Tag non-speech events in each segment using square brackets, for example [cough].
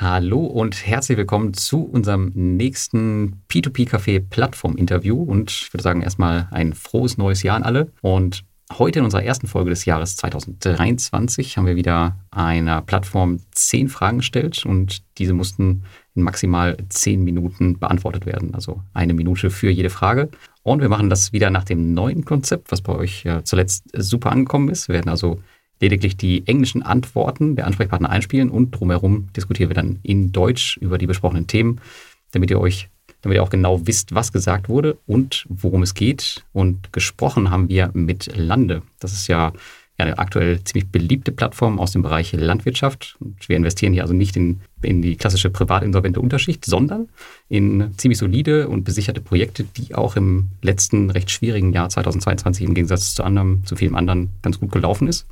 Hallo und herzlich willkommen zu unserem nächsten P2P-Café-Plattform-Interview. Und ich würde sagen, erstmal ein frohes neues Jahr an alle. Und heute in unserer ersten Folge des Jahres 2023 haben wir wieder einer Plattform zehn Fragen gestellt und diese mussten in maximal zehn Minuten beantwortet werden. Also eine Minute für jede Frage. Und wir machen das wieder nach dem neuen Konzept, was bei euch zuletzt super angekommen ist. Wir werden also lediglich die englischen Antworten der Ansprechpartner einspielen und drumherum diskutieren wir dann in Deutsch über die besprochenen Themen, damit ihr euch, damit ihr auch genau wisst, was gesagt wurde und worum es geht. Und gesprochen haben wir mit Lande. Das ist ja eine aktuell ziemlich beliebte Plattform aus dem Bereich Landwirtschaft. Und wir investieren hier also nicht in, in die klassische privatinsolvente Unterschicht, sondern in ziemlich solide und besicherte Projekte, die auch im letzten recht schwierigen Jahr 2022 im Gegensatz zu anderem, zu vielem anderen ganz gut gelaufen ist.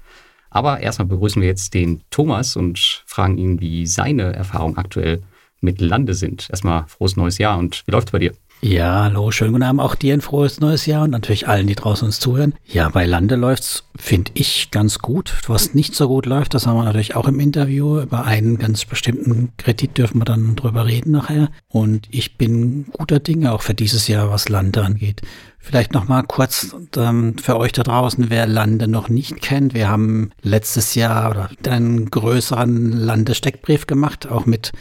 Aber erstmal begrüßen wir jetzt den Thomas und fragen ihn, wie seine Erfahrungen aktuell mit Lande sind. Erstmal frohes neues Jahr und wie läuft es bei dir? Ja, hallo, schönen guten Abend auch dir ein frohes neues Jahr und natürlich allen, die draußen uns zuhören. Ja, bei Lande läuft's, finde ich, ganz gut. Was nicht so gut läuft, das haben wir natürlich auch im Interview. Über einen ganz bestimmten Kredit dürfen wir dann drüber reden nachher. Und ich bin guter Dinge auch für dieses Jahr, was Lande angeht. Vielleicht noch mal kurz ähm, für euch da draußen, wer Lande noch nicht kennt. Wir haben letztes Jahr einen größeren Landesteckbrief gemacht, auch mit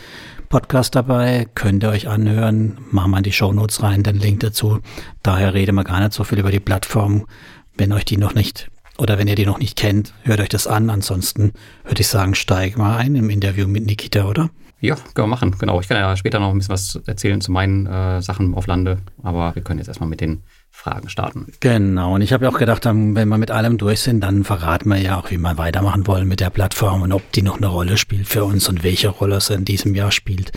Podcast dabei, könnt ihr euch anhören. Machen wir in die Show Notes rein, den Link dazu. Daher reden wir gar nicht so viel über die Plattform. Wenn euch die noch nicht oder wenn ihr die noch nicht kennt, hört euch das an. Ansonsten würde ich sagen, steig mal ein im Interview mit Nikita, oder? Ja, können wir machen. Genau. Ich kann ja später noch ein bisschen was erzählen zu meinen äh, Sachen auf Lande. Aber wir können jetzt erstmal mit den Fragen starten. Genau, und ich habe auch gedacht, wenn wir mit allem durch sind, dann verraten wir ja auch, wie wir weitermachen wollen mit der Plattform und ob die noch eine Rolle spielt für uns und welche Rolle es in diesem Jahr spielt.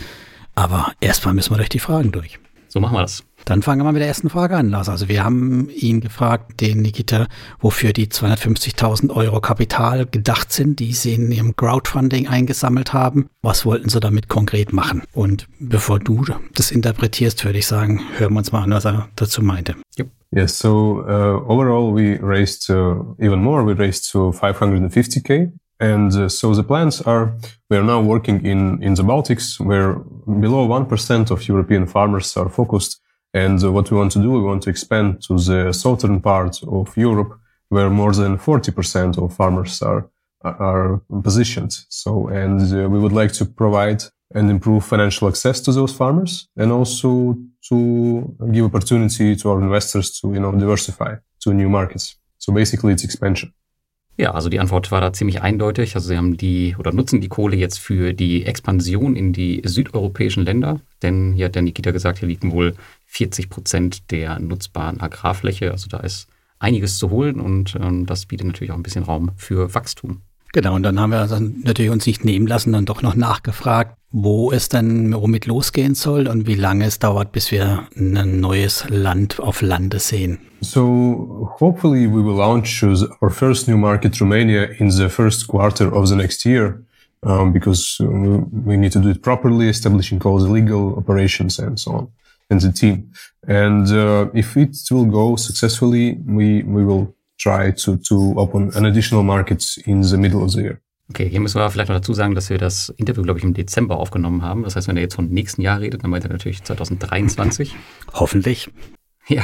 Aber erstmal müssen wir durch die Fragen durch. So machen wir das. Dann fangen wir mal mit der ersten Frage an, Lars. Also wir haben ihn gefragt, den Nikita, wofür die 250.000 Euro Kapital gedacht sind, die sie in ihrem Crowdfunding eingesammelt haben. Was wollten sie damit konkret machen? Und bevor du das interpretierst, würde ich sagen, hören wir uns mal an, was er dazu meinte. Yep. Yes, so uh, overall we raised uh, even more. We raised to 550k. And uh, so the plans are, we are now working in, in the Baltics where below 1% of European farmers are focused And uh, what we want to do, we want to expand to the southern part of Europe, where more than 40% of farmers are are positioned. So, and uh, we would like to provide and improve financial access to those farmers, and also to give opportunity to our investors to you know diversify to new markets. So basically, it's expansion. Ja, also die Antwort war da ziemlich eindeutig. Also sie haben die oder nutzen die Kohle jetzt für die Expansion in die südeuropäischen Länder. Denn hier hat der Nikita gesagt, hier liegen wohl 40 Prozent der nutzbaren Agrarfläche. Also da ist einiges zu holen und ähm, das bietet natürlich auch ein bisschen Raum für Wachstum. Genau, und dann haben wir dann natürlich uns nicht nehmen lassen, dann doch noch nachgefragt, wo es dann womit losgehen soll und wie lange es dauert, bis wir ein neues Land auf Lande sehen. So hopefully we will launch our first new market, Romania, in the first quarter of the next year, um, because we need to do it properly, establishing all the legal operations and so on, and the team. And uh, if it will go successfully, we we will try to, to open an additional markets in the middle of the year. Okay, hier müssen wir vielleicht noch dazu sagen, dass wir das Interview, glaube ich, im Dezember aufgenommen haben. Das heißt, wenn er jetzt vom nächsten Jahr redet, dann meint er natürlich 2023. [laughs] Hoffentlich. Ja.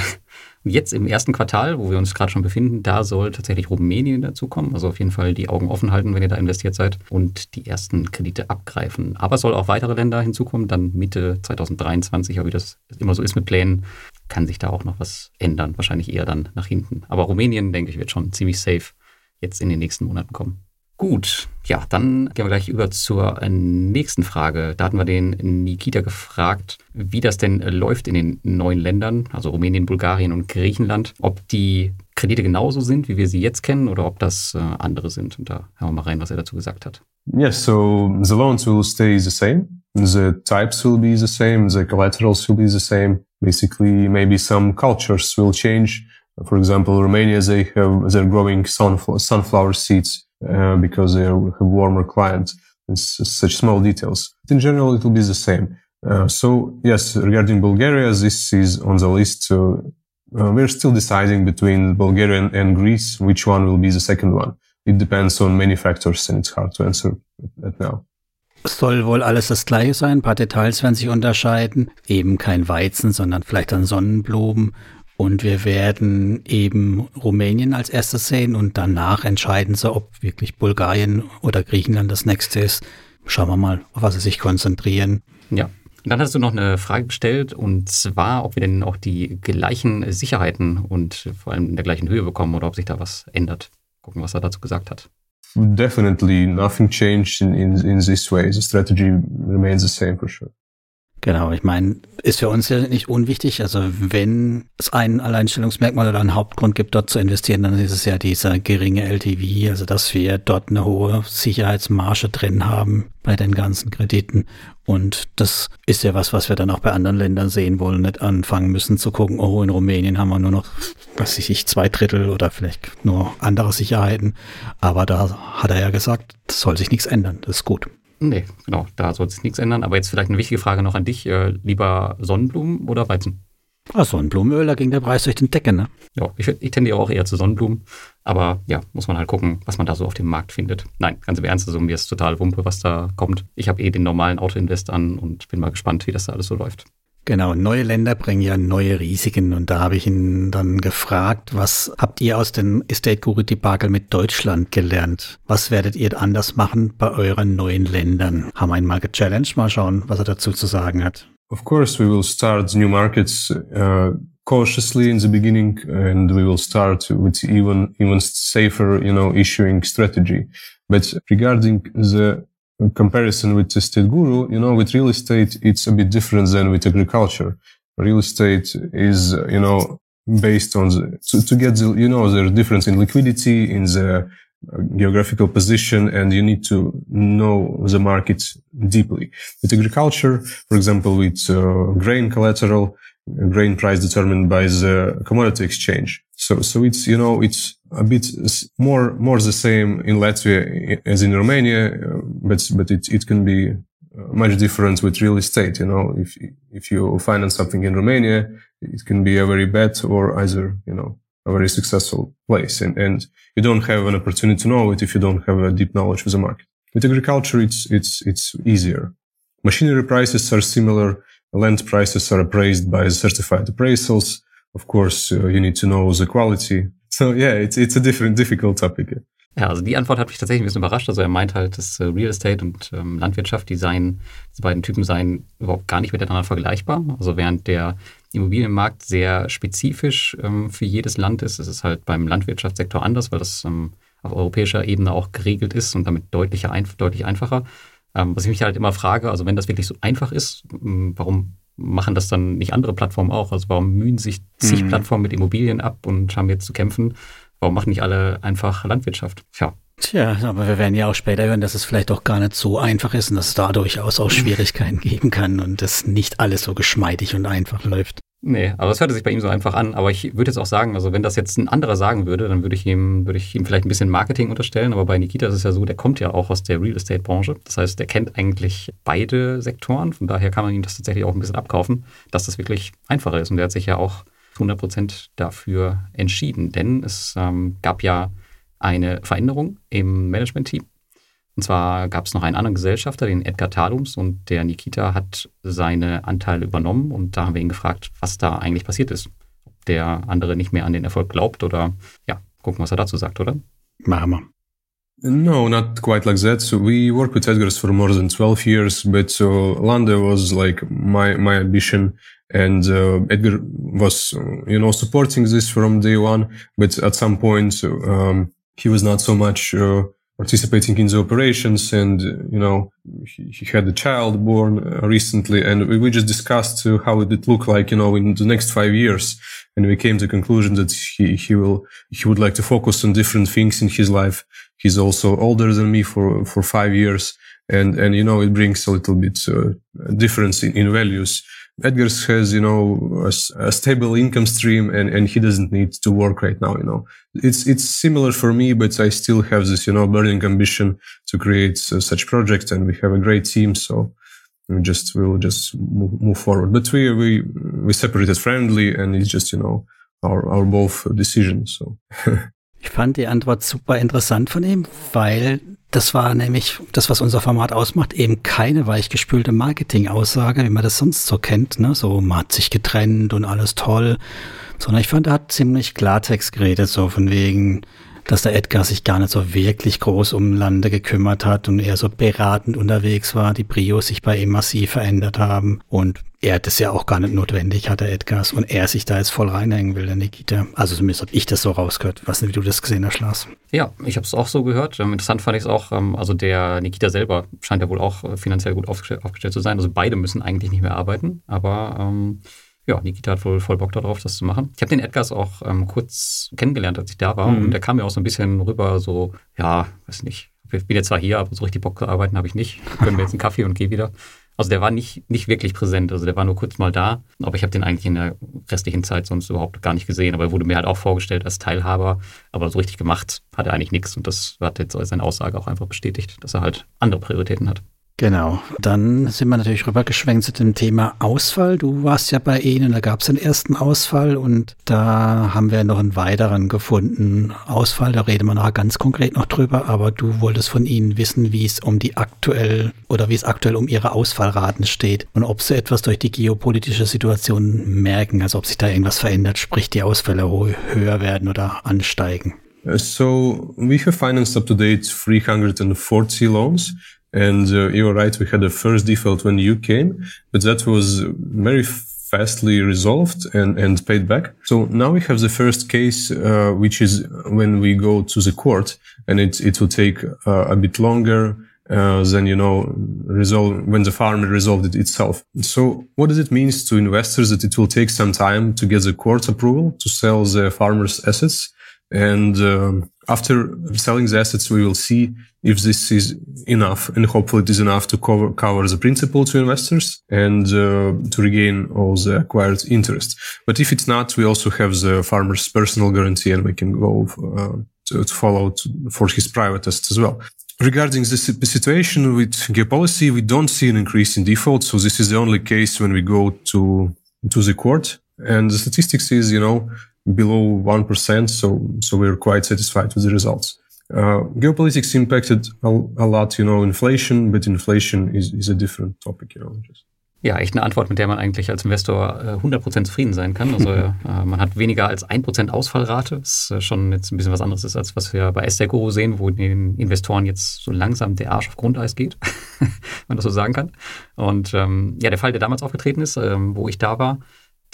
Jetzt im ersten Quartal, wo wir uns gerade schon befinden, da soll tatsächlich Rumänien dazukommen. Also auf jeden Fall die Augen offen halten, wenn ihr da investiert seid und die ersten Kredite abgreifen. Aber es soll auch weitere Länder hinzukommen, dann Mitte 2023, aber wie das immer so ist mit Plänen, kann sich da auch noch was ändern. Wahrscheinlich eher dann nach hinten. Aber Rumänien, denke ich, wird schon ziemlich safe jetzt in den nächsten Monaten kommen. Gut, ja, dann gehen wir gleich über zur nächsten Frage. Da hatten wir den Nikita gefragt, wie das denn läuft in den neuen Ländern, also Rumänien, Bulgarien und Griechenland, ob die Kredite genauso sind, wie wir sie jetzt kennen, oder ob das äh, andere sind. Und da hören wir mal rein, was er dazu gesagt hat. Yes, so the loans will stay the same. The types will be the same. The collaterals will be the same. Basically, maybe some cultures will change. For example, Romania, they have, they're growing sunflower seeds. Uh, because they have warmer climate and such small details. But In general, it will be the same. Uh, so yes, regarding Bulgaria, this is on the list. So uh, we're still deciding between Bulgaria and, and, Greece, which one will be the second one. It depends on many factors and it's hard to answer that now. soll wohl alles das gleiche sein. Ein paar Details werden sich unterscheiden. Eben kein Weizen, sondern vielleicht dann Sonnenblumen. Und wir werden eben Rumänien als erstes sehen und danach entscheiden sie, ob wirklich Bulgarien oder Griechenland das nächste ist. Schauen wir mal, auf was sie sich konzentrieren. Ja. Und dann hast du noch eine Frage gestellt und zwar, ob wir denn auch die gleichen Sicherheiten und vor allem in der gleichen Höhe bekommen oder ob sich da was ändert. Gucken, was er dazu gesagt hat. Definitely nothing changed in, in, in this way. The strategy remains the same for sure. Genau, ich meine, ist für uns ja nicht unwichtig. Also wenn es ein Alleinstellungsmerkmal oder einen Hauptgrund gibt, dort zu investieren, dann ist es ja dieser geringe LTV, also dass wir dort eine hohe Sicherheitsmarge drin haben bei den ganzen Krediten. Und das ist ja was, was wir dann auch bei anderen Ländern sehen wollen, nicht anfangen müssen zu gucken, oh, in Rumänien haben wir nur noch, was weiß ich, zwei Drittel oder vielleicht nur andere Sicherheiten. Aber da hat er ja gesagt, das soll sich nichts ändern. Das ist gut. Nee, genau, da soll sich nichts ändern. Aber jetzt vielleicht eine wichtige Frage noch an dich. Äh, lieber Sonnenblumen oder Weizen? Ah, Sonnenblumenöl, da ging der Preis durch den Decke, ne? Ja, ich, ich tendiere auch eher zu Sonnenblumen. Aber ja, muss man halt gucken, was man da so auf dem Markt findet. Nein, ganz im Ernst, also mir ist total Wumpe, was da kommt. Ich habe eh den normalen Autoinvest an und bin mal gespannt, wie das da alles so läuft. Genau, neue Länder bringen ja neue Risiken und da habe ich ihn dann gefragt, was habt ihr aus dem Estate Guru Debakel mit Deutschland gelernt? Was werdet ihr anders machen bei euren neuen Ländern? Haben wir ihn mal gechallenged, mal schauen, was er dazu zu sagen hat. Of course, we will start new markets uh, cautiously in the beginning, and we will start with even even safer, you know, issuing strategy. But regarding the comparison with estate guru, you know, with real estate, it's a bit different than with agriculture. Real estate is, you know, based on the, to, to get the, you know, the difference in liquidity, in the geographical position, and you need to know the market deeply. With agriculture, for example, with uh, grain collateral, grain price determined by the commodity exchange. So, so it's, you know, it's a bit more, more the same in Latvia as in Romania, uh, but, but it, it can be uh, much different with real estate. You know, if, if you finance something in Romania, it can be a very bad or either, you know, a very successful place. And, and you don't have an opportunity to know it if you don't have a deep knowledge of the market. With agriculture, it's, it's, it's easier. Machinery prices are similar. Land prices are appraised by certified appraisals. Of course, uh, you need to know the quality. So yeah, it's, it's a different, difficult topic. Ja, also die Antwort hat mich tatsächlich ein bisschen überrascht. Also er meint halt, dass äh, Real Estate und ähm, Landwirtschaft, die seien, diese beiden Typen seien überhaupt gar nicht miteinander vergleichbar. Also während der Immobilienmarkt sehr spezifisch ähm, für jedes Land ist, ist es halt beim Landwirtschaftssektor anders, weil das ähm, auf europäischer Ebene auch geregelt ist und damit deutlicher, ein, deutlich einfacher. Ähm, was ich mich halt immer frage, also wenn das wirklich so einfach ist, warum machen das dann nicht andere Plattformen auch? Also warum mühen sich zig mhm. Plattformen mit Immobilien ab und haben jetzt zu kämpfen? Warum machen nicht alle einfach Landwirtschaft? Tja. Tja, aber wir werden ja auch später hören, dass es vielleicht auch gar nicht so einfach ist und dass es da durchaus auch [laughs] Schwierigkeiten geben kann und dass nicht alles so geschmeidig und einfach läuft. Nee, aber es hörte sich bei ihm so einfach an. Aber ich würde jetzt auch sagen, also wenn das jetzt ein anderer sagen würde, dann würde ich ihm, würde ich ihm vielleicht ein bisschen Marketing unterstellen. Aber bei Nikita ist es ja so, der kommt ja auch aus der Real Estate Branche. Das heißt, der kennt eigentlich beide Sektoren. Von daher kann man ihm das tatsächlich auch ein bisschen abkaufen, dass das wirklich einfacher ist. Und der hat sich ja auch 100 Prozent dafür entschieden. Denn es ähm, gab ja eine Veränderung im Management-Team. Und zwar gab es noch einen anderen Gesellschafter, den Edgar Talums, und der Nikita hat seine Anteile übernommen. Und da haben wir ihn gefragt, was da eigentlich passiert ist. Ob der andere nicht mehr an den Erfolg glaubt oder ja, gucken, was er dazu sagt, oder? Machen wir. No, not quite like that. So we worked with Edgar's for more than 12 years, but so Lande was like my, my ambition. And uh, Edgar was, you know, supporting this from day one. But at some point, um, he was not so much uh, participating in the operations and you know he, he had a child born uh, recently and we, we just discussed uh, how it would look like you know in the next five years. And we came to the conclusion that he he will he would like to focus on different things in his life. He's also older than me for for five years. And and you know it brings a little bit uh, difference in, in values Edgar's has, you know, a, a, stable income stream and, and he doesn't need to work right now, you know. It's, it's similar for me, but I still have this, you know, burning ambition to create uh, such projects and we have a great team. So we just, we'll just move, move forward. But we, we, we separated friendly and it's just, you know, our, our both decisions. So. [laughs] Ich fand die Antwort super interessant von ihm, weil das war nämlich das, was unser Format ausmacht, eben keine weichgespülte Marketing-Aussage, wie man das sonst so kennt, ne? So, man hat sich getrennt und alles toll. Sondern ich fand, er hat ziemlich Klartext geredet, so von wegen, dass der Edgar sich gar nicht so wirklich groß um Lande gekümmert hat und eher so beratend unterwegs war, die Brios sich bei ihm massiv verändert haben und er das ja auch gar nicht notwendig hat, der Edgars, und er sich da jetzt voll reinhängen will, der Nikita. Also zumindest habe ich das so rausgehört. Was nicht, wie du das gesehen hast, Lars. Ja, ich habe es auch so gehört. Ähm, interessant fand ich es auch, ähm, also der Nikita selber scheint ja wohl auch äh, finanziell gut aufgestellt, aufgestellt zu sein. Also beide müssen eigentlich nicht mehr arbeiten, aber ähm, ja, Nikita hat wohl voll Bock darauf, das zu machen. Ich habe den Edgars auch ähm, kurz kennengelernt, als ich da war. Mhm. Und der kam mir auch so ein bisschen rüber, so, ja, weiß nicht, ich bin jetzt zwar hier, aber so richtig Bock zu arbeiten habe ich nicht. Können wir jetzt einen Kaffee und gehe wieder. Also der war nicht, nicht wirklich präsent, also der war nur kurz mal da, aber ich habe den eigentlich in der restlichen Zeit sonst überhaupt gar nicht gesehen. Aber er wurde mir halt auch vorgestellt als Teilhaber, aber so richtig gemacht hat er eigentlich nichts. Und das hat jetzt seine Aussage auch einfach bestätigt, dass er halt andere Prioritäten hat. Genau. Dann sind wir natürlich rübergeschwenkt zu dem Thema Ausfall. Du warst ja bei Ihnen, da gab es den ersten Ausfall und da haben wir noch einen weiteren gefunden. Ausfall, da reden wir nachher ganz konkret noch drüber, aber du wolltest von Ihnen wissen, wie es um die aktuell oder wie es aktuell um Ihre Ausfallraten steht und ob Sie etwas durch die geopolitische Situation merken, also ob sich da irgendwas verändert, sprich die Ausfälle höher werden oder ansteigen. So we have financed up to date 340 loans. And uh, you're right, we had a first default when you came, but that was very fastly resolved and, and paid back. So now we have the first case, uh, which is when we go to the court and it, it will take uh, a bit longer. Uh, than you know resolve when the farmer resolved it itself. So what does it mean to investors that it will take some time to get the court approval to sell the farmer's assets? And um, after selling the assets, we will see if this is enough, and hopefully it is enough to cover, cover the principal to investors and uh, to regain all the acquired interest. But if it's not, we also have the farmer's personal guarantee, and we can go uh, to, to, follow to, for his private assets as well. Regarding the situation with geopolicy, we don't see an increase in default. So this is the only case when we go to to the court. And the statistics is, you know, below 1%. So, so we're quite satisfied with the results. Uh, geopolitics impacted a, a, lot, you know, inflation, but inflation is, is a different topic, you know. Just. Ja, echt eine Antwort, mit der man eigentlich als Investor äh, 100% zufrieden sein kann. Also [laughs] äh, man hat weniger als 1% Ausfallrate, was äh, schon jetzt ein bisschen was anderes ist, als was wir bei Esther Guru sehen, wo den Investoren jetzt so langsam der Arsch auf Grundeis geht, [laughs] wenn man das so sagen kann. Und ähm, ja, der Fall, der damals aufgetreten ist, ähm, wo ich da war,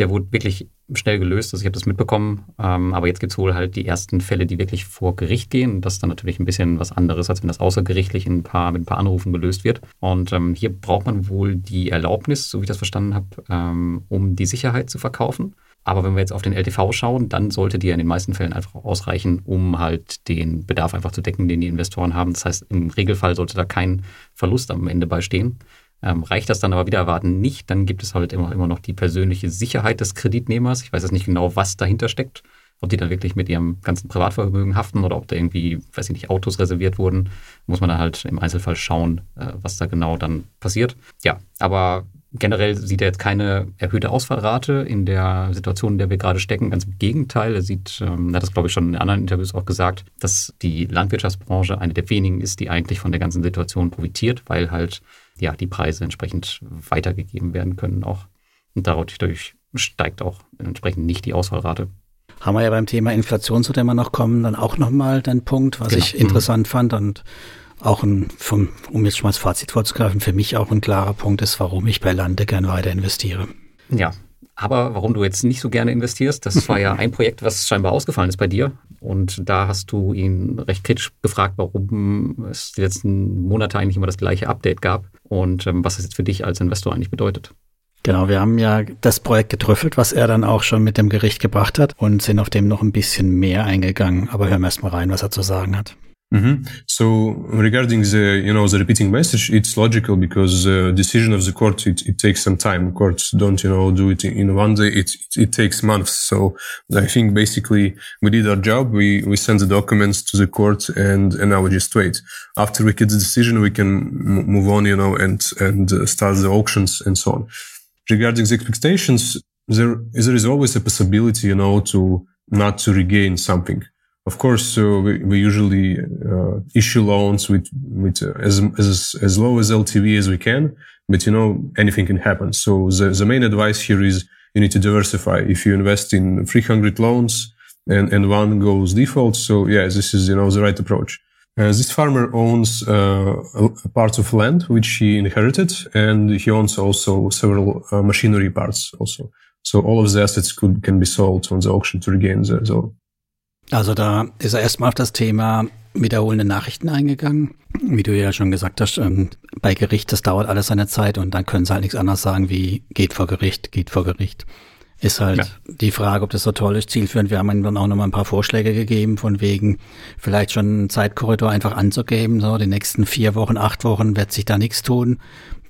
der wurde wirklich schnell gelöst. Also ich habe das mitbekommen. Ähm, aber jetzt gibt es wohl halt die ersten Fälle, die wirklich vor Gericht gehen. das ist dann natürlich ein bisschen was anderes, als wenn das außergerichtlich in ein paar, mit ein paar Anrufen gelöst wird. Und ähm, hier braucht man wohl die Erlaubnis, so wie ich das verstanden habe, ähm, um die Sicherheit zu verkaufen. Aber wenn wir jetzt auf den LTV schauen, dann sollte die in den meisten Fällen einfach ausreichen, um halt den Bedarf einfach zu decken, den die Investoren haben. Das heißt, im Regelfall sollte da kein Verlust am Ende beistehen. Ähm, reicht das dann aber wieder erwarten nicht, dann gibt es halt immer, immer noch die persönliche Sicherheit des Kreditnehmers. Ich weiß jetzt nicht genau, was dahinter steckt. Ob die dann wirklich mit ihrem ganzen Privatvermögen haften oder ob da irgendwie, weiß ich nicht, Autos reserviert wurden, muss man dann halt im Einzelfall schauen, äh, was da genau dann passiert. Ja, aber generell sieht er jetzt keine erhöhte Ausfallrate in der Situation, in der wir gerade stecken. Ganz im Gegenteil, er sieht, ähm, er hat das glaube ich schon in anderen Interviews auch gesagt, dass die Landwirtschaftsbranche eine der wenigen ist, die eigentlich von der ganzen Situation profitiert, weil halt ja, die Preise entsprechend weitergegeben werden können auch. Und dadurch steigt auch entsprechend nicht die Ausfallrate. Haben wir ja beim Thema Inflation, zu dem wir noch kommen, dann auch nochmal den Punkt, was genau. ich interessant mhm. fand und auch ein, vom, um jetzt schon mal das Fazit vorzugreifen, für mich auch ein klarer Punkt ist, warum ich bei Lande gern weiter investiere. Ja, aber warum du jetzt nicht so gerne investierst, das war ja [laughs] ein Projekt, was scheinbar ausgefallen ist bei dir. Und da hast du ihn recht kritisch gefragt, warum es die letzten Monate eigentlich immer das gleiche Update gab und ähm, was das jetzt für dich als Investor eigentlich bedeutet. Genau, wir haben ja das Projekt getrüffelt, was er dann auch schon mit dem Gericht gebracht hat und sind auf dem noch ein bisschen mehr eingegangen. Aber hören wir erst mal rein, was er zu sagen hat. Mm-hmm. So regarding the, you know, the repeating message, it's logical because the decision of the court, it, it takes some time. Courts don't, you know, do it in one day. It, it, it takes months. So I think basically we did our job. We, we sent the documents to the court and, and now we just wait. After we get the decision, we can m- move on, you know, and, and uh, start the auctions and so on. Regarding the expectations, there, there is always a possibility, you know, to not to regain something Of course, uh, we, we usually uh, issue loans with with uh, as as as low as LTV as we can, but you know anything can happen. So the the main advice here is you need to diversify. If you invest in 300 loans and and one goes default, so yeah, this is you know the right approach. Uh, this farmer owns uh, a part of land which he inherited, and he owns also several uh, machinery parts also. So all of the assets could can be sold on the auction to regain the, the Also da ist er erstmal auf das Thema wiederholende Nachrichten eingegangen. Wie du ja schon gesagt hast, ähm, bei Gericht, das dauert alles seine Zeit und dann können sie halt nichts anderes sagen wie geht vor Gericht, geht vor Gericht. Ist halt ja. die Frage, ob das so toll ist, zielführend. Wir haben ihm dann auch nochmal ein paar Vorschläge gegeben, von wegen vielleicht schon einen Zeitkorridor einfach anzugeben. So, die nächsten vier Wochen, acht Wochen wird sich da nichts tun.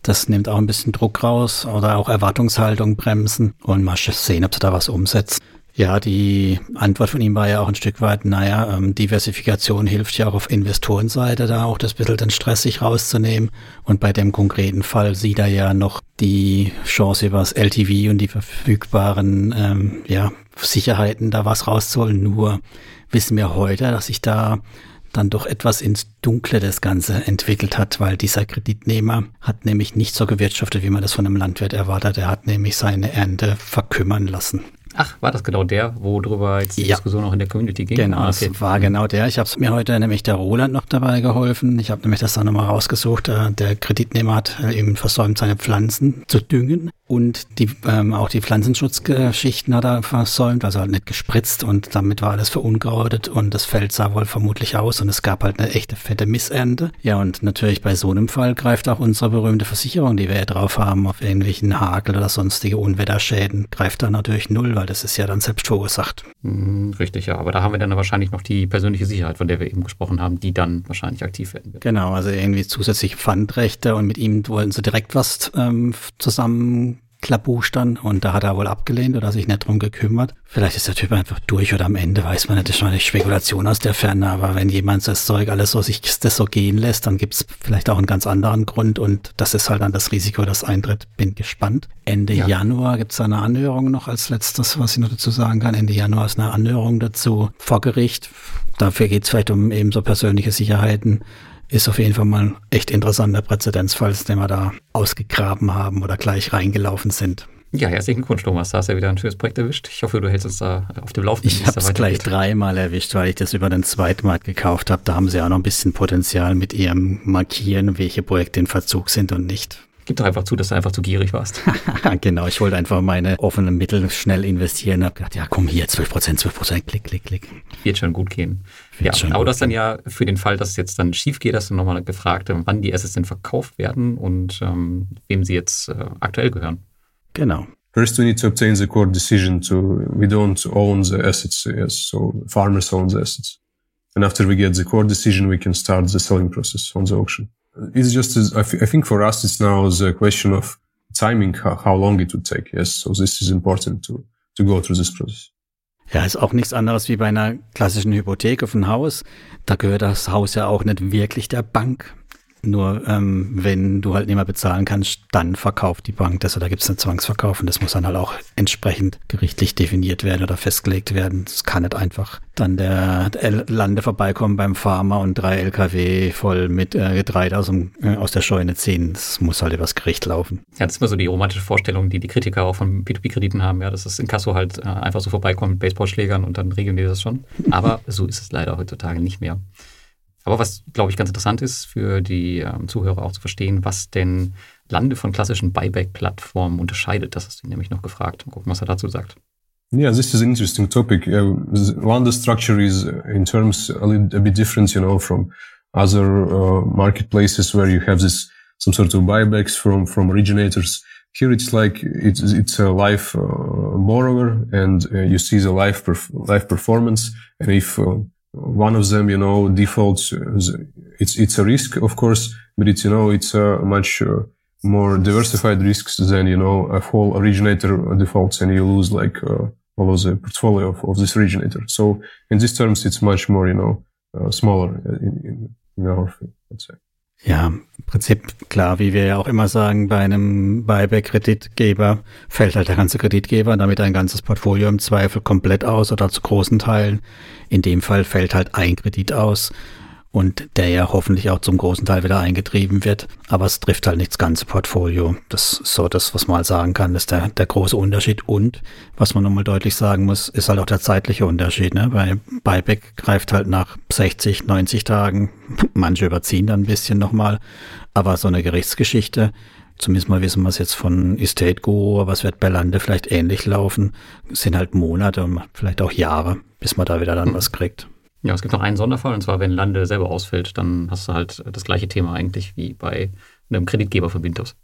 Das nimmt auch ein bisschen Druck raus oder auch Erwartungshaltung bremsen und mal sehen, ob sie da was umsetzt. Ja, die Antwort von ihm war ja auch ein Stück weit, naja, ähm, Diversifikation hilft ja auch auf Investorenseite da auch das bisschen den Stress sich rauszunehmen. Und bei dem konkreten Fall sieht er ja noch die Chance über das LTV und die verfügbaren ähm, ja, Sicherheiten da was rauszuholen. Nur wissen wir heute, dass sich da dann doch etwas ins Dunkle das Ganze entwickelt hat, weil dieser Kreditnehmer hat nämlich nicht so gewirtschaftet, wie man das von einem Landwirt erwartet. Er hat nämlich seine Ernte verkümmern lassen. Ach, war das genau der, wo drüber jetzt die ja. Diskussion auch in der Community ging? Genau, ah, okay. das war genau der. Ich habe es mir heute nämlich der Roland noch dabei geholfen. Ich habe nämlich das dann nochmal rausgesucht. Äh, der Kreditnehmer hat äh, eben versäumt, seine Pflanzen zu düngen und die, ähm, auch die Pflanzenschutzgeschichten hat er versäumt, also halt nicht gespritzt und damit war alles verunkrautet und das Feld sah wohl vermutlich aus und es gab halt eine echte fette Missernte. Ja, und natürlich bei so einem Fall greift auch unsere berühmte Versicherung, die wir ja drauf haben, auf irgendwelchen Hagel oder sonstige Unwetterschäden, greift da natürlich null, weil das ist ja dann selbst verursacht. Mhm, richtig, ja. Aber da haben wir dann wahrscheinlich noch die persönliche Sicherheit, von der wir eben gesprochen haben, die dann wahrscheinlich aktiv werden wird. Genau, also irgendwie zusätzliche Pfandrechte und mit ihm wollen sie direkt was ähm, zusammen Klabustern und da hat er wohl abgelehnt oder sich nicht drum gekümmert. Vielleicht ist der Typ einfach durch oder am Ende weiß man nicht, das ist eine Spekulation aus der Ferne, aber wenn jemand das Zeug alles so sich das so gehen lässt, dann gibt's vielleicht auch einen ganz anderen Grund und das ist halt dann das Risiko, das eintritt. Bin gespannt. Ende ja. Januar gibt's eine Anhörung noch als letztes, was ich noch dazu sagen kann. Ende Januar ist eine Anhörung dazu vor Gericht. Dafür geht's vielleicht um eben so persönliche Sicherheiten ist auf jeden Fall mal ein echt interessanter Präzedenzfall, den wir da ausgegraben haben oder gleich reingelaufen sind. Ja, herzlichen Glückwunsch, Thomas. Da hast du ja wieder ein schönes Projekt erwischt. Ich hoffe, du hältst uns da auf dem Laufenden. Ich habe es gleich dreimal erwischt, weil ich das über den zweiten Mal gekauft habe. Da haben sie auch noch ein bisschen Potenzial mit ihrem Markieren, welche Projekte in Verzug sind und nicht. Gib doch einfach zu, dass du einfach zu gierig warst. [laughs] genau, ich wollte einfach meine offenen Mittel schnell investieren. Hab gedacht, ja komm hier, 12 Prozent, 12 Prozent, klick, klick, klick. Wird schon gut gehen. Ja, aber das dann ja für den Fall, dass es jetzt dann schief geht, hast du nochmal gefragt, wann die Assets denn verkauft werden und ähm, wem sie jetzt äh, aktuell gehören. Genau. First, we need to obtain the court decision to, we don't own the assets, yes, so farmers own the assets. And after we get the court decision, we can start the selling process on the auction. It's just, I, think for us, it's now the question of timing, how, how long it would take. Yes. So this is important to, to go through this process. Ja, ist auch nichts anderes wie bei einer klassischen Hypothek auf ein Haus. Da gehört das Haus ja auch nicht wirklich der Bank. Nur ähm, wenn du halt nicht mehr bezahlen kannst, dann verkauft die Bank das oder gibt es einen Zwangsverkauf und das muss dann halt auch entsprechend gerichtlich definiert werden oder festgelegt werden. Es kann nicht einfach dann der, der Lande vorbeikommen beim Farmer und drei LKW voll mit äh, Getreide aus, dem, äh, aus der Scheune ziehen. Das muss halt übers Gericht laufen. Ja, das ist immer so die romantische Vorstellung, die die Kritiker auch von P2P-Krediten haben, ja, dass das Inkasso halt äh, einfach so vorbeikommt mit Baseballschlägern und dann regeln die das schon. Aber so ist es leider heutzutage nicht mehr. Aber was, glaube ich, ganz interessant ist für die ähm, Zuhörer auch zu verstehen, was denn Lande von klassischen Buyback-Plattformen unterscheidet. Das hast du nämlich noch gefragt. Mal gucken, was er dazu sagt. Yeah, this is an interesting topic. Uh, the structure is uh, in terms a, little, a bit different, you know, from other uh, marketplaces where you have this some sort of buybacks from from originators. Here it's like it's it's a live uh, borrower, and uh, you see the live perf live performance. And if uh, one of them, you know, defaults. It's it's a risk, of course, but it's you know it's a much uh, more diversified risks than you know a whole originator defaults and you lose like uh, all of the portfolio of, of, this originator. So in these terms, it's much more you know uh, smaller in, in, in our let's say. Ja, im Prinzip klar, wie wir ja auch immer sagen, bei einem Buyback-Kreditgeber fällt halt der ganze Kreditgeber, damit ein ganzes Portfolio im Zweifel komplett aus oder zu großen Teilen. In dem Fall fällt halt ein Kredit aus und der ja hoffentlich auch zum großen Teil wieder eingetrieben wird. Aber es trifft halt nicht das ganze Portfolio. Das ist so das, was man halt sagen kann, ist der, der große Unterschied. Und was man nochmal deutlich sagen muss, ist halt auch der zeitliche Unterschied. Ne? Bei Buyback greift halt nach 60, 90 Tagen. [laughs] Manche überziehen dann ein bisschen nochmal. Aber so eine Gerichtsgeschichte, zumindest mal wissen wir es jetzt von Estate Guru, was wird bei Lande vielleicht ähnlich laufen, sind halt Monate und vielleicht auch Jahre, bis man da wieder dann was kriegt. Ja, es gibt noch einen Sonderfall, und zwar, wenn Lande selber ausfällt, dann hast du halt das gleiche Thema eigentlich wie bei einem Kreditgeber von Windows.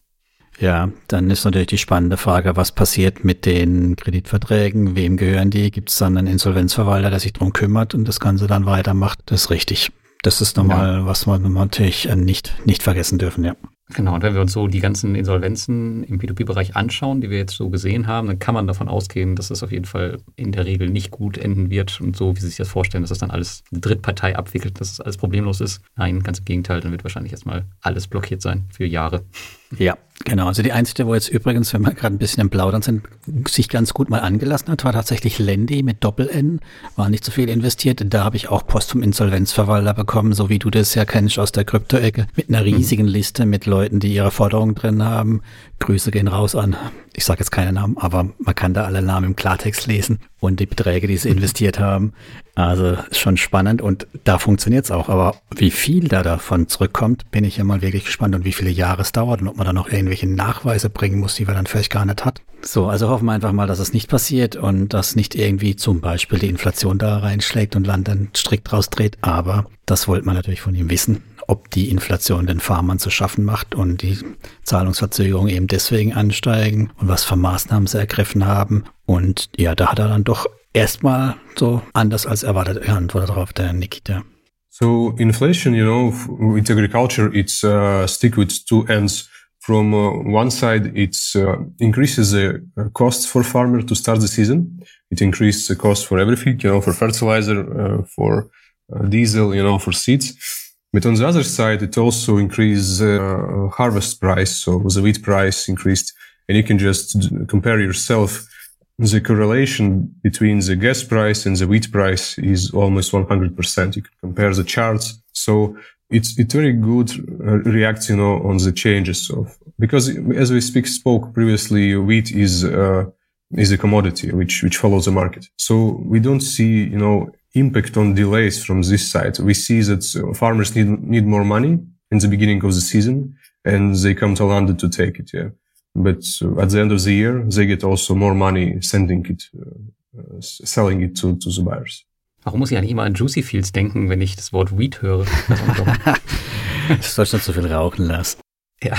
Ja, dann ist natürlich die spannende Frage, was passiert mit den Kreditverträgen? Wem gehören die? Gibt es dann einen Insolvenzverwalter, der sich darum kümmert und das Ganze dann weitermacht? Das ist richtig. Das ist nochmal, ja. was wir natürlich nicht, nicht vergessen dürfen, ja. Genau, und wenn wir uns so die ganzen Insolvenzen im P2P-Bereich anschauen, die wir jetzt so gesehen haben, dann kann man davon ausgehen, dass es auf jeden Fall in der Regel nicht gut enden wird und so, wie Sie sich das vorstellen, dass das dann alles eine Drittpartei abwickelt, dass es alles problemlos ist. Nein, ganz im Gegenteil, dann wird wahrscheinlich erstmal alles blockiert sein für Jahre. Ja, genau. Also die einzige, wo jetzt übrigens, wenn wir gerade ein bisschen im Plaudern sind, sich ganz gut mal angelassen hat, war tatsächlich Lendi mit Doppel-N. War nicht so viel investiert. Da habe ich auch Post vom Insolvenzverwalter bekommen, so wie du das ja kennst aus der Krypto-Ecke, mit einer riesigen mhm. Liste mit Leuten, die ihre Forderungen drin haben. Grüße gehen raus an, ich sage jetzt keine Namen, aber man kann da alle Namen im Klartext lesen und die Beträge, die sie investiert haben. Also schon spannend und da funktioniert es auch. Aber wie viel da davon zurückkommt, bin ich ja mal wirklich gespannt und wie viele Jahre es dauert und ob man da noch irgendwelche Nachweise bringen muss, die man dann vielleicht gar nicht hat. So, also hoffen wir einfach mal, dass es nicht passiert und dass nicht irgendwie zum Beispiel die Inflation da reinschlägt und Land dann strikt draus dreht. Aber das wollte man natürlich von ihm wissen ob die Inflation den Farmern zu schaffen macht und die Zahlungsverzögerungen eben deswegen ansteigen und was für Maßnahmen sie ergriffen haben. Und ja, da hat er dann doch erstmal so anders als erwartet geantwortet darauf, der Nikita. So inflation, you know, with agriculture, it's uh, stick with two ends. From uh, one side, it uh, increases the uh, cost for farmer to start the season. It increases the cost for everything, you know, for fertilizer, uh, for uh, diesel, you know, for seeds. But on the other side, it also increased uh, harvest price. So the wheat price increased and you can just compare yourself. The correlation between the gas price and the wheat price is almost 100%. You can compare the charts. So it's, it's very good uh, react, you know, on the changes of, because as we speak, spoke previously, wheat is, uh, is a commodity which, which follows the market. So we don't see, you know, impact on delays from this side. We see that farmers need, need more money in the beginning of the season and they come to London to take it. Yeah. But uh, at the end of the year, they get also more money sending it, uh, uh, selling it to, to the buyers. Warum muss ich eigentlich immer an Juicy Fields denken, wenn ich das Wort Weed höre? das [laughs] sollst du nicht so viel rauchen lassen. Ja,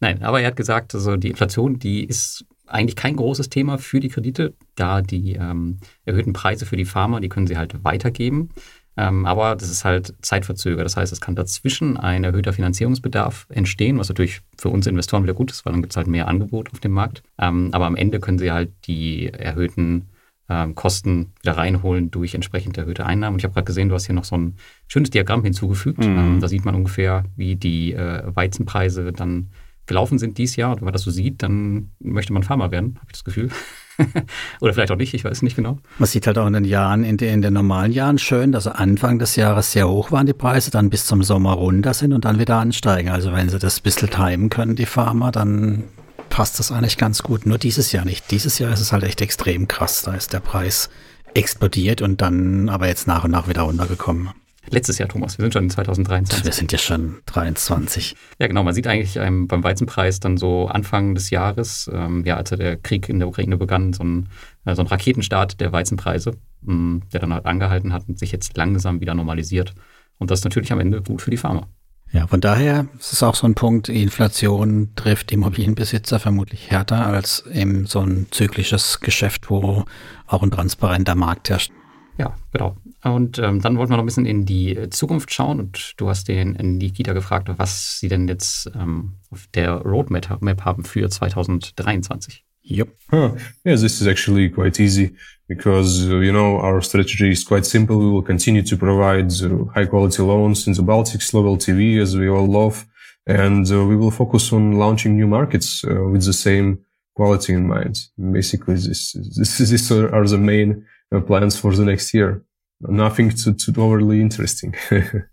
nein, aber er hat gesagt, also die Inflation, die ist eigentlich kein großes Thema für die Kredite, da die ähm, erhöhten Preise für die Farmer, die können sie halt weitergeben. Ähm, aber das ist halt zeitverzögert. Das heißt, es kann dazwischen ein erhöhter Finanzierungsbedarf entstehen, was natürlich für uns Investoren wieder gut ist, weil dann gibt es halt mehr Angebot auf dem Markt. Ähm, aber am Ende können sie halt die erhöhten ähm, Kosten wieder reinholen durch entsprechend erhöhte Einnahmen. Und ich habe gerade gesehen, du hast hier noch so ein schönes Diagramm hinzugefügt. Mhm. Ähm, da sieht man ungefähr, wie die äh, Weizenpreise dann gelaufen sind dieses Jahr, und wenn man das so sieht, dann möchte man Farmer werden, habe ich das Gefühl. [laughs] Oder vielleicht auch nicht, ich weiß nicht genau. Man sieht halt auch in den Jahren, in den, in den normalen Jahren schön, dass Anfang des Jahres sehr hoch waren die Preise, dann bis zum Sommer runter sind und dann wieder ansteigen. Also wenn sie das ein bisschen timen können, die Farmer, dann passt das eigentlich ganz gut. Nur dieses Jahr nicht. Dieses Jahr ist es halt echt extrem krass. Da ist der Preis explodiert und dann aber jetzt nach und nach wieder runtergekommen. Letztes Jahr, Thomas. Wir sind schon in 2023. Wir sind ja schon 23. Ja, genau. Man sieht eigentlich ähm, beim Weizenpreis dann so Anfang des Jahres, ähm, ja, als der Krieg in der Ukraine begann, so ein, äh, so ein Raketenstart der Weizenpreise, mh, mm, der dann halt angehalten hat und sich jetzt langsam wieder normalisiert. Und das ist natürlich am Ende gut für die Farmer. Ja, von daher ist es auch so ein Punkt, Inflation trifft Immobilienbesitzer vermutlich härter als eben so ein zyklisches Geschäft, wo auch ein transparenter Markt herrscht. Ja, genau. Und ähm, dann wollten wir noch ein bisschen in die Zukunft schauen und du hast den Nikita gefragt, was sie denn jetzt ähm, auf der Roadmap haben für 2023. Yep. Huh. Yeah, this is actually quite easy because, uh, you know, our strategy is quite simple. We will continue to provide uh, high quality loans in the Baltics, low LTV, as we all love. And uh, we will focus on launching new markets uh, with the same quality in mind. Basically, this, this, this are the main uh, plans for the next year. Nothing too, too overly interesting. [laughs]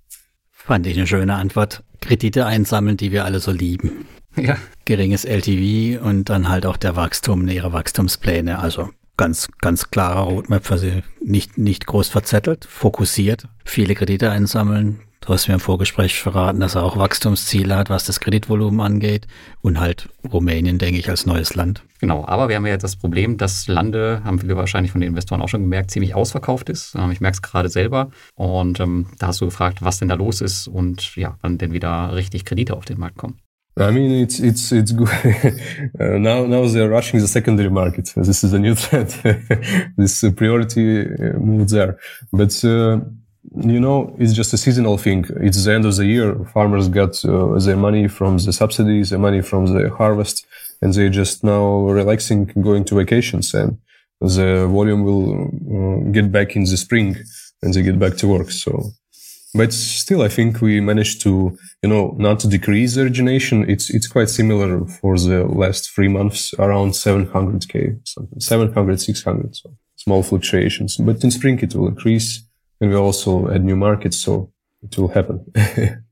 Fand ich eine schöne Antwort. Kredite einsammeln, die wir alle so lieben. Ja. Geringes LTV und dann halt auch der Wachstum, ihre Wachstumspläne. Also ganz, ganz klarer Roadmap für sie. Nicht, nicht groß verzettelt, fokussiert, viele Kredite einsammeln. Du hast mir im Vorgespräch verraten, dass er auch Wachstumsziele hat, was das Kreditvolumen angeht. Und halt Rumänien, denke ich, als neues Land. Genau, aber wir haben ja jetzt das Problem, dass Lande, haben viele wahrscheinlich von den Investoren auch schon gemerkt, ziemlich ausverkauft ist. Ähm, ich merke es gerade selber. Und ähm, da hast du gefragt, was denn da los ist und ja, wann denn wieder richtig Kredite auf den Markt kommen. I mean, it's it's it's good. [laughs] uh, now now they're rushing the secondary market. This is a new trend. [laughs] this uh, priority uh, move there, but uh, you know, it's just a seasonal thing. It's the end of the year. Farmers get uh, their money from the subsidies, their money from the harvest, and they just now relaxing, going to vacations, and the volume will uh, get back in the spring, and they get back to work. So but still, I think we managed to, you know, not to decrease the origination. It's, it's quite similar for the last three months, around 700k, something, 700, 600. So small fluctuations, but in spring it will increase and we also add new markets. So it will happen. [laughs]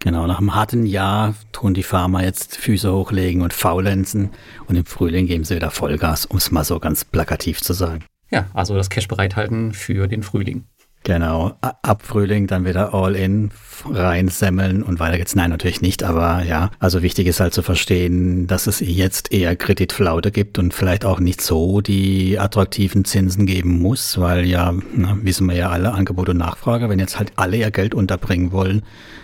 Genau, nach einem harten Jahr tun die Farmer jetzt Füße hochlegen und faulenzen und im Frühling geben sie wieder Vollgas, um es mal so ganz plakativ zu sagen. Ja, also das Cash bereithalten für den Frühling. Genau, ab Frühling dann wieder all in, reinsemmeln und weiter geht's. Nein, natürlich nicht, aber ja, also wichtig ist halt zu verstehen, dass es jetzt eher Kreditflaute gibt und vielleicht auch nicht so die attraktiven Zinsen geben muss, weil ja, na, wissen wir ja alle, Angebot und Nachfrage, wenn jetzt halt alle ihr Geld unterbringen wollen,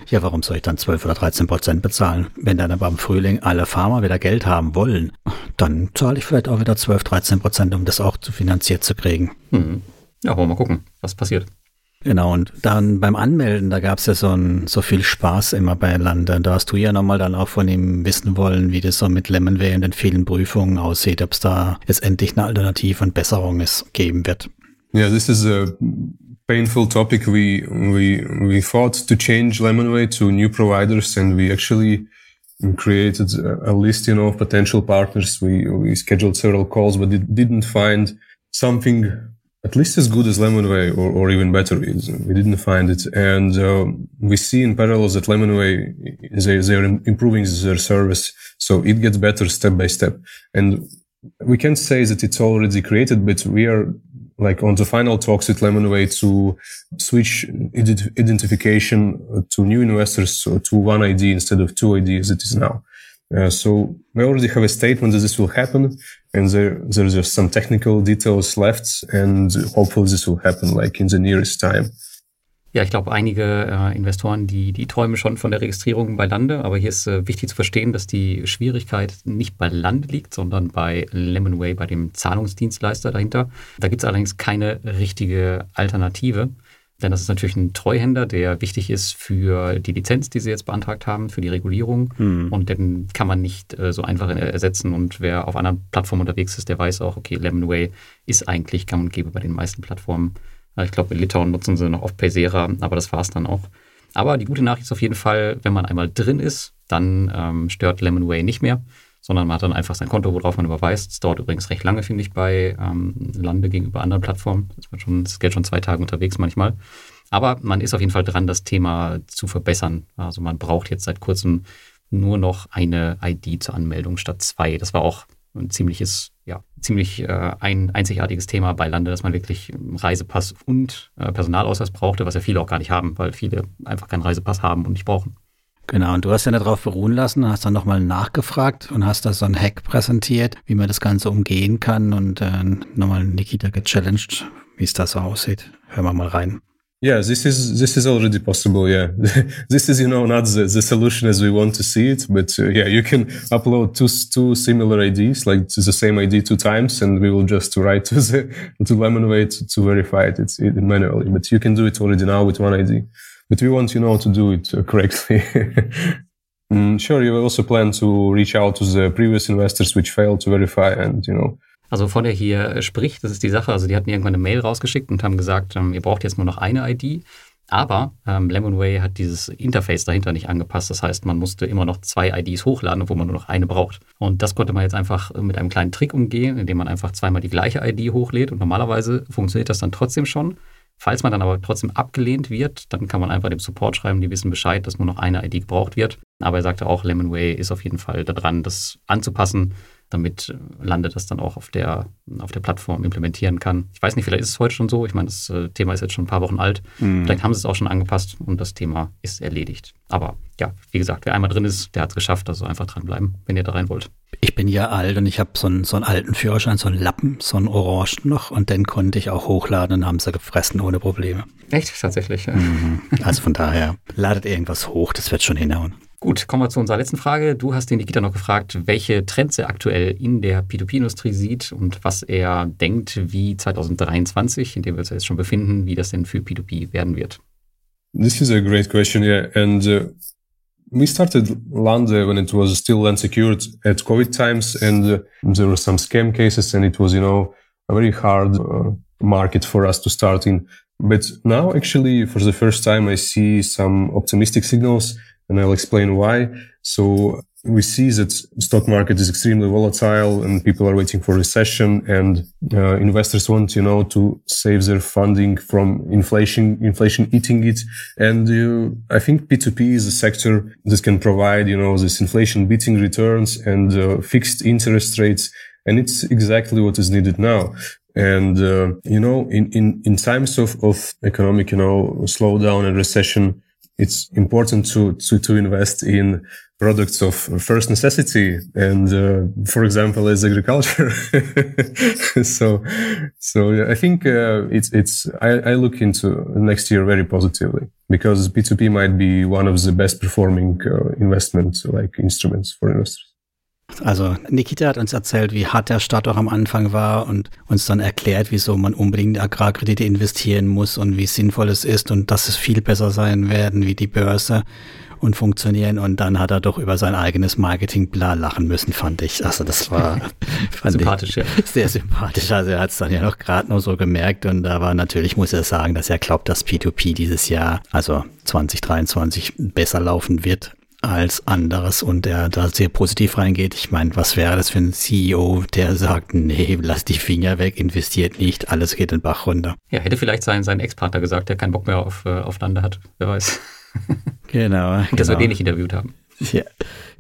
ja, warum soll ich dann 12 oder 13 Prozent bezahlen? Wenn dann aber im Frühling alle Farmer wieder Geld haben wollen, dann zahle ich vielleicht auch wieder 12, 13 Prozent, um das auch zu finanziert zu kriegen. Hm. Ja, wollen wir mal gucken, was passiert. Genau, und dann beim Anmelden, da gab es ja so, ein, so viel Spaß immer bei Lande. Da hast du ja nochmal dann auch von ihm wissen wollen, wie das so mit Lemonway und den vielen Prüfungen aussieht, ob es da jetzt endlich eine Alternative und Besserung es geben wird. Yeah, this is a painful topic. We, we, we thought to change Lemonway to new providers and we actually created a list, you know, of potential partners. We, we scheduled several calls, but didn't find something at least as good as Lemonway or, or even better. We didn't find it. And uh, we see in parallel that Lemonway, they, they're improving their service. So it gets better step by step. And we can't say that it's already created, but we are like on the final talks with Lemonway to switch ident- identification to new investors to one ID instead of two IDs as it is now. Uh, so we already have a statement that this will happen and there, there's just some technical details left and hopefully this will happen like in the nearest time. Ja, ich glaube, einige äh, Investoren, die, die träumen schon von der Registrierung bei Lande, aber hier ist äh, wichtig zu verstehen, dass die Schwierigkeit nicht bei Lande liegt, sondern bei Lemonway, bei dem Zahlungsdienstleister dahinter. Da gibt es allerdings keine richtige Alternative. Denn das ist natürlich ein Treuhänder, der wichtig ist für die Lizenz, die sie jetzt beantragt haben, für die Regulierung. Mhm. Und den kann man nicht äh, so einfach ersetzen. Und wer auf anderen Plattformen unterwegs ist, der weiß auch, okay, Lemonway ist eigentlich gang und gäbe bei den meisten Plattformen. Äh, ich glaube, in Litauen nutzen sie noch oft Paysera, aber das war es dann auch. Aber die gute Nachricht ist auf jeden Fall, wenn man einmal drin ist, dann ähm, stört Lemonway nicht mehr sondern man hat dann einfach sein Konto, worauf man überweist. Es dauert übrigens recht lange, finde ich, bei ähm, Lande gegenüber anderen Plattformen. Ist man schon, das Geld schon zwei Tage unterwegs manchmal. Aber man ist auf jeden Fall dran, das Thema zu verbessern. Also man braucht jetzt seit kurzem nur noch eine ID zur Anmeldung statt zwei. Das war auch ein ziemliches, ja, ziemlich äh, ein einzigartiges Thema bei Lande, dass man wirklich Reisepass und äh, Personalausweis brauchte, was ja viele auch gar nicht haben, weil viele einfach keinen Reisepass haben und nicht brauchen. Genau, und du hast ja darauf beruhen lassen, hast dann nochmal nachgefragt und hast da so ein Hack präsentiert, wie man das Ganze umgehen kann und äh, nochmal Nikita gechallenged, wie es da so aussieht. Hören wir mal rein. Yeah, this is this is already possible. Yeah, [laughs] this is you know not the, the solution as we want to see it, but uh, yeah, you can upload two two similar IDs, like the same ID two times, and we will just write [laughs] to the to Lemonway to, to verify it, it's, it manually. But you can do it already now with one ID. But we want you know to do it uh, correctly. [laughs] Mm, sure, you also plan to reach out to the previous investors which failed to verify and, you know, also von der hier spricht, das ist die Sache. Also die hatten irgendwann eine Mail rausgeschickt und haben gesagt, ähm, ihr braucht jetzt nur noch eine ID. Aber ähm, Lemonway hat dieses Interface dahinter nicht angepasst. Das heißt, man musste immer noch zwei IDs hochladen, obwohl man nur noch eine braucht. Und das konnte man jetzt einfach mit einem kleinen Trick umgehen, indem man einfach zweimal die gleiche ID hochlädt. Und normalerweise funktioniert das dann trotzdem schon. Falls man dann aber trotzdem abgelehnt wird, dann kann man einfach dem Support schreiben, die wissen Bescheid, dass nur noch eine ID gebraucht wird. Aber er sagte auch, Lemonway ist auf jeden Fall daran, das anzupassen damit Lande das dann auch auf der, auf der Plattform implementieren kann. Ich weiß nicht, vielleicht ist es heute schon so. Ich meine, das äh, Thema ist jetzt schon ein paar Wochen alt. Mhm. Vielleicht haben sie es auch schon angepasst und das Thema ist erledigt. Aber ja, wie gesagt, wer einmal drin ist, der hat es geschafft. Also einfach dranbleiben, wenn ihr da rein wollt. Ich bin ja alt und ich habe so einen, so einen alten Führerschein, so einen Lappen, so einen Orange noch und den konnte ich auch hochladen und haben sie gefressen ohne Probleme. Echt? Tatsächlich. Ja. Mhm. Also von daher, ladet irgendwas hoch, das wird schon hinhauen. Gut, kommen wir zu unserer letzten Frage. Du hast den Nikita noch gefragt, welche Trends er aktuell in der P2P-Industrie sieht und was er denkt, wie 2023, in dem wir uns jetzt schon befinden, wie das denn für P2P werden wird. This is a great question, yeah. And uh, we started Lande when it was still unsecured at COVID times, and uh, there were some scam cases, and it was, you know, a very hard uh, market for us to start in. But now, actually, for the first time, I see some optimistic signals. And I'll explain why. So we see that stock market is extremely volatile and people are waiting for recession and uh, investors want, you know, to save their funding from inflation, inflation eating it. And uh, I think P2P is a sector that can provide, you know, this inflation beating returns and uh, fixed interest rates. And it's exactly what is needed now. And, uh, you know, in, in, in times of, of economic, you know, slowdown and recession, it's important to, to, to invest in products of first necessity. And, uh, for example, as agriculture. [laughs] so, so I think, uh, it's, it's, I, I look into next year very positively because P2P might be one of the best performing uh, investment like instruments for investors. Also Nikita hat uns erzählt, wie hart der Start auch am Anfang war und uns dann erklärt, wieso man unbedingt Agrarkredite investieren muss und wie sinnvoll es ist und dass es viel besser sein werden wie die Börse und funktionieren. Und dann hat er doch über sein eigenes Marketing bla lachen müssen, fand ich. Also das war [laughs] sympathisch, ja. sehr sympathisch. Also er hat es dann ja noch gerade nur so gemerkt. Und aber natürlich muss er sagen, dass er glaubt, dass P2P dieses Jahr, also 2023, besser laufen wird als anderes und der da sehr positiv reingeht. Ich meine, was wäre das für ein CEO, der sagt, nee, lass die Finger weg, investiert nicht, alles geht den Bach runter. Ja, hätte vielleicht sein, sein Ex-Partner gesagt, der keinen Bock mehr auf, äh, auf Lande hat, wer weiß. [laughs] Genau. Und [laughs] dass genau. wir den nicht interviewt haben. Ja.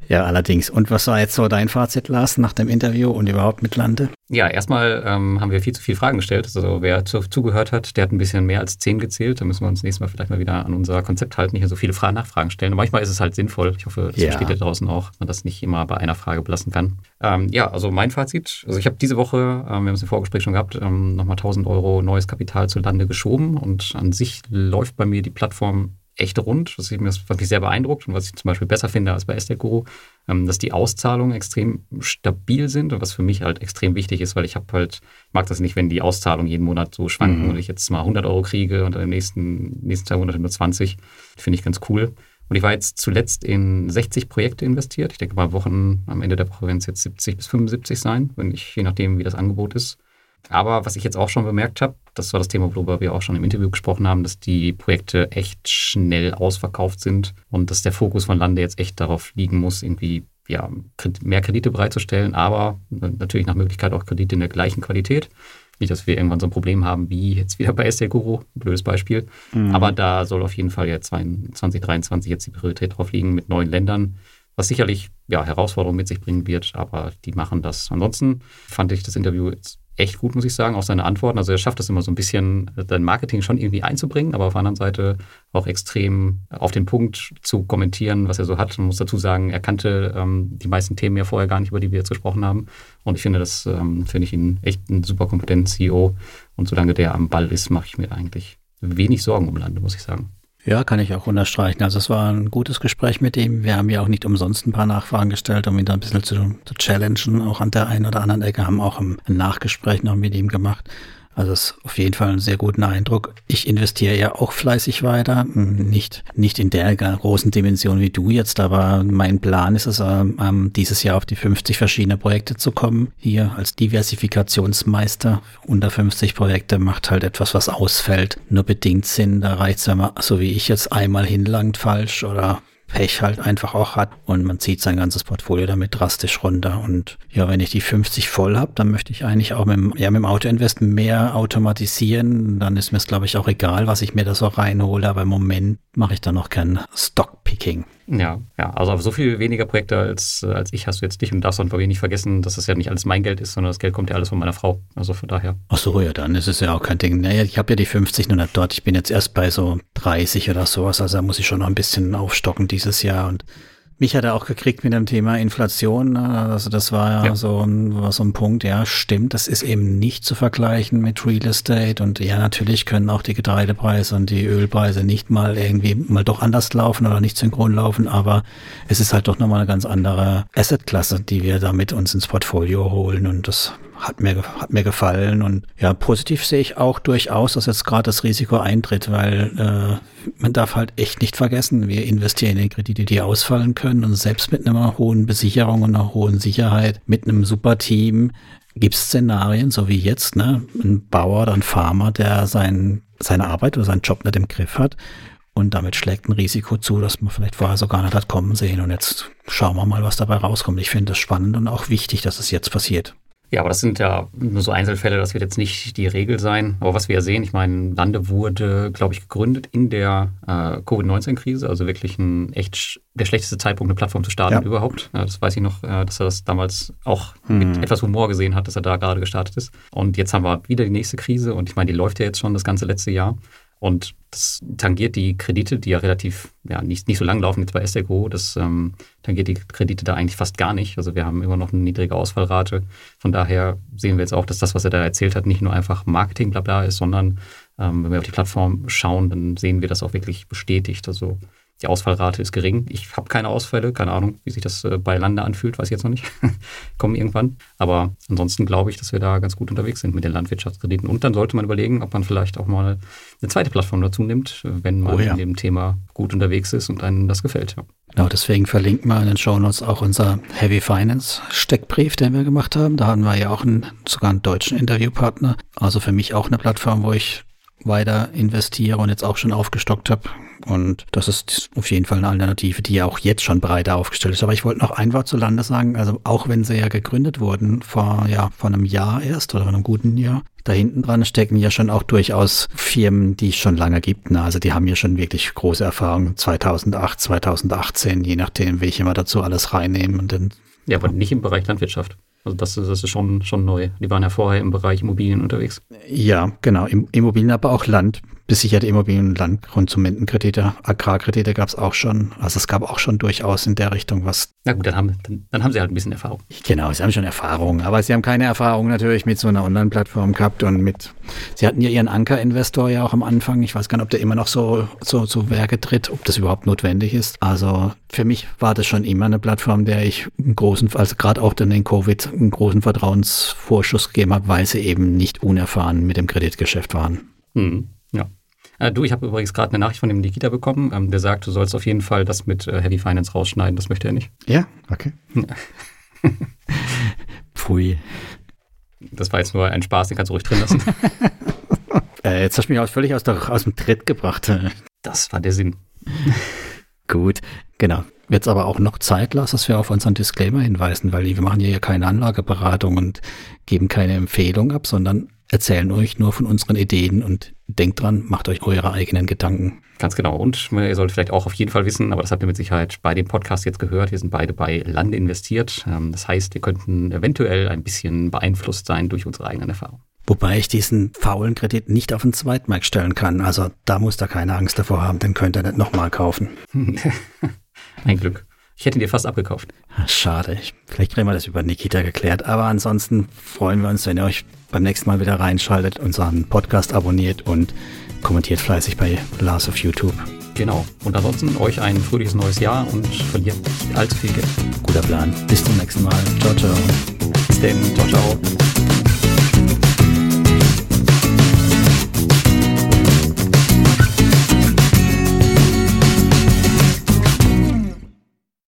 Ja, allerdings. Und was war jetzt so dein Fazit, Lars, nach dem Interview und überhaupt mit Lande? Ja, erstmal ähm, haben wir viel zu viele Fragen gestellt. Also wer zu, zugehört hat, der hat ein bisschen mehr als zehn gezählt. Da müssen wir uns nächstes Mal vielleicht mal wieder an unser Konzept halten, nicht so viele Fragen, Nachfragen stellen. Und manchmal ist es halt sinnvoll. Ich hoffe, das ja. versteht ihr draußen auch, man das nicht immer bei einer Frage belassen kann. Ähm, ja, also mein Fazit. Also ich habe diese Woche, ähm, wir haben es im Vorgespräch schon gehabt, ähm, nochmal 1000 Euro neues Kapital zu Lande geschoben. Und an sich läuft bei mir die Plattform echt rund. Das hat mich sehr beeindruckt und was ich zum Beispiel besser finde als bei Estate Guru, ähm, dass die Auszahlungen extrem stabil sind und was für mich halt extrem wichtig ist, weil ich habe halt, ich mag das nicht, wenn die Auszahlungen jeden Monat so schwanken mhm. und ich jetzt mal 100 Euro kriege und in den nächsten, nächsten zwei Monaten nur 20. Finde ich ganz cool. Und ich war jetzt zuletzt in 60 Projekte investiert. Ich denke mal, Wochen am Ende der Woche werden es jetzt 70 bis 75 sein, wenn ich, je nachdem, wie das Angebot ist. Aber was ich jetzt auch schon bemerkt habe, das war das Thema, worüber wir auch schon im Interview gesprochen haben, dass die Projekte echt schnell ausverkauft sind und dass der Fokus von Lande jetzt echt darauf liegen muss, irgendwie ja, mehr Kredite bereitzustellen, aber natürlich nach Möglichkeit auch Kredite in der gleichen Qualität. Nicht, dass wir irgendwann so ein Problem haben wie jetzt wieder bei SL Guru, blödes Beispiel. Mhm. Aber da soll auf jeden Fall ja 2023 jetzt die Priorität drauf liegen mit neuen Ländern, was sicherlich ja, Herausforderungen mit sich bringen wird, aber die machen das. Ansonsten fand ich das Interview jetzt echt gut, muss ich sagen, auch seine Antworten. Also er schafft es immer so ein bisschen, sein Marketing schon irgendwie einzubringen, aber auf der anderen Seite auch extrem auf den Punkt zu kommentieren, was er so hat. Man muss dazu sagen, er kannte ähm, die meisten Themen ja vorher gar nicht, über die wir jetzt gesprochen haben. Und ich finde, das ähm, finde ich ihn echt einen super kompetenten CEO. Und solange der am Ball ist, mache ich mir eigentlich wenig Sorgen um Lande, muss ich sagen. Ja, kann ich auch unterstreichen. Also es war ein gutes Gespräch mit ihm. Wir haben ja auch nicht umsonst ein paar Nachfragen gestellt, um ihn da ein bisschen zu, zu challengen. Auch an der einen oder anderen Ecke haben auch ein Nachgespräch noch mit ihm gemacht. Also das ist auf jeden Fall einen sehr guten Eindruck. Ich investiere ja auch fleißig weiter, nicht, nicht in der großen Dimension wie du jetzt, aber mein Plan ist es, ähm, dieses Jahr auf die 50 verschiedene Projekte zu kommen. Hier als Diversifikationsmeister unter 50 Projekte macht halt etwas, was ausfällt, nur bedingt Sinn. Da reicht es, wenn man, so wie ich jetzt einmal hinlangt falsch oder Pech halt einfach auch hat und man zieht sein ganzes Portfolio damit drastisch runter. Und ja, wenn ich die 50 voll habe, dann möchte ich eigentlich auch mit dem, ja, mit dem Autoinvest mehr automatisieren. Dann ist mir es, glaube ich, auch egal, was ich mir da so reinhole. Aber im Moment mache ich da noch kein Stockpicking. Ja, ja, also so viel weniger Projekte als, als ich hast du jetzt nicht und darfst dann nicht vergessen, dass das ja nicht alles mein Geld ist, sondern das Geld kommt ja alles von meiner Frau. Also von daher. Ach so, ja, dann ist es ja auch kein Ding. Naja, ich habe ja die 50 nur dort. Ich bin jetzt erst bei so 30 oder sowas, also da muss ich schon noch ein bisschen aufstocken dieses Jahr und mich hat er auch gekriegt mit dem Thema Inflation. Also das war ja, So, ein, war so ein Punkt, ja, stimmt, das ist eben nicht zu vergleichen mit Real Estate. Und ja, natürlich können auch die Getreidepreise und die Ölpreise nicht mal irgendwie mal doch anders laufen oder nicht synchron laufen, aber es ist halt doch nochmal eine ganz andere Assetklasse, die wir damit uns ins Portfolio holen. Und das hat mir, hat mir gefallen. Und ja, positiv sehe ich auch durchaus, dass jetzt gerade das Risiko eintritt, weil äh, man darf halt echt nicht vergessen, wir investieren in Kredite, die ausfallen können. Und selbst mit einer hohen Besicherung und einer hohen Sicherheit, mit einem super Team, gibt es Szenarien, so wie jetzt, ne? Ein Bauer oder ein Farmer, der sein, seine Arbeit oder seinen Job nicht im Griff hat. Und damit schlägt ein Risiko zu, das man vielleicht vorher so gar nicht hat kommen sehen. Und jetzt schauen wir mal, was dabei rauskommt. Ich finde das spannend und auch wichtig, dass es jetzt passiert. Ja, aber das sind ja nur so Einzelfälle, das wird jetzt nicht die Regel sein. Aber was wir ja sehen, ich meine, Lande wurde, glaube ich, gegründet in der äh, Covid-19-Krise, also wirklich ein echt der schlechteste Zeitpunkt, eine Plattform zu starten ja. überhaupt. Ja, das weiß ich noch, äh, dass er das damals auch hm. mit etwas Humor gesehen hat, dass er da gerade gestartet ist. Und jetzt haben wir wieder die nächste Krise und ich meine, die läuft ja jetzt schon das ganze letzte Jahr. Und das tangiert die Kredite, die ja relativ, ja, nicht, nicht so lang laufen jetzt bei SDGO, das ähm, tangiert die Kredite da eigentlich fast gar nicht. Also wir haben immer noch eine niedrige Ausfallrate. Von daher sehen wir jetzt auch, dass das, was er da erzählt hat, nicht nur einfach Marketing blabla ist, sondern ähm, wenn wir auf die Plattform schauen, dann sehen wir das auch wirklich bestätigt. Also die Ausfallrate ist gering. Ich habe keine Ausfälle, keine Ahnung, wie sich das äh, bei Lande anfühlt, weiß ich jetzt noch nicht. [laughs] Kommen irgendwann. Aber ansonsten glaube ich, dass wir da ganz gut unterwegs sind mit den Landwirtschaftskrediten. Und dann sollte man überlegen, ob man vielleicht auch mal eine zweite Plattform dazu nimmt, wenn man oh ja. in dem Thema gut unterwegs ist und einem das gefällt. Ja. Genau, deswegen verlinken wir in den Show Notes auch unser Heavy Finance Steckbrief, den wir gemacht haben. Da haben wir ja auch einen, sogar einen deutschen Interviewpartner. Also für mich auch eine Plattform, wo ich weiter investiere und jetzt auch schon aufgestockt habe. Und das ist auf jeden Fall eine Alternative, die ja auch jetzt schon breiter aufgestellt ist. Aber ich wollte noch ein Wort zu Lande sagen. Also auch wenn sie ja gegründet wurden vor, ja, vor einem Jahr erst oder einem guten Jahr, da hinten dran stecken ja schon auch durchaus Firmen, die es schon lange gibt. Ne? Also die haben ja schon wirklich große Erfahrungen. 2008, 2018, je nachdem, welche wir dazu alles reinnehmen. Und dann, ja, aber nicht im Bereich Landwirtschaft. Also das, das ist schon, schon neu. Die waren ja vorher im Bereich Immobilien unterwegs. Ja, genau. Immobilien, aber auch Land besicherte Immobilien- und Landkonsumentenkredite, Agrarkredite gab es auch schon. Also es gab auch schon durchaus in der Richtung was. Na gut, dann haben, dann, dann, haben sie halt ein bisschen Erfahrung. Genau, sie haben schon Erfahrung, aber sie haben keine Erfahrung natürlich mit so einer Online-Plattform gehabt und mit, sie hatten ja ihren Anker-Investor ja auch am Anfang. Ich weiß gar nicht, ob der immer noch so, so zu Werke tritt, ob das überhaupt notwendig ist. Also für mich war das schon immer eine Plattform, der ich einen großen, also gerade auch dann in Covid, einen großen Vertrauensvorschuss gegeben habe, weil sie eben nicht unerfahren mit dem Kreditgeschäft waren. Hm. Äh, du, ich habe übrigens gerade eine Nachricht von dem Nikita bekommen, ähm, der sagt, du sollst auf jeden Fall das mit äh, Heavy Finance rausschneiden. Das möchte er nicht. Ja, okay. [laughs] Pfui. Das war jetzt nur ein Spaß, den kannst du ruhig drin lassen. [laughs] äh, jetzt hast du mich auch völlig aus, der, aus dem Tritt gebracht. Das war der Sinn. Gut, genau. Es aber auch noch Zeit lassen, dass wir auf unseren Disclaimer hinweisen, weil wir machen hier ja keine Anlageberatung und geben keine Empfehlung ab, sondern erzählen euch nur von unseren Ideen und denkt dran, macht euch eure eigenen Gedanken. Ganz genau. Und ihr solltet vielleicht auch auf jeden Fall wissen, aber das habt ihr mit Sicherheit bei dem Podcast jetzt gehört, wir sind beide bei Lande investiert. Ähm, das heißt, wir könnten eventuell ein bisschen beeinflusst sein durch unsere eigenen Erfahrungen. Wobei ich diesen faulen Kredit nicht auf den Zweitmarkt stellen kann. Also da muss da keine Angst davor haben, den könnt ihr nicht nochmal kaufen. [laughs] ein Glück. Ich hätte ihn dir fast abgekauft. Schade. Vielleicht kriegen wir das über Nikita geklärt. Aber ansonsten freuen wir uns, wenn ihr euch beim nächsten Mal wieder reinschaltet, unseren Podcast abonniert und kommentiert fleißig bei Lars auf YouTube. Genau. Und ansonsten euch ein fröhliches neues Jahr und verliert nicht allzu viel Geld. Guter Plan. Bis zum nächsten Mal. Ciao, ciao. Bis dann. Ciao, ciao.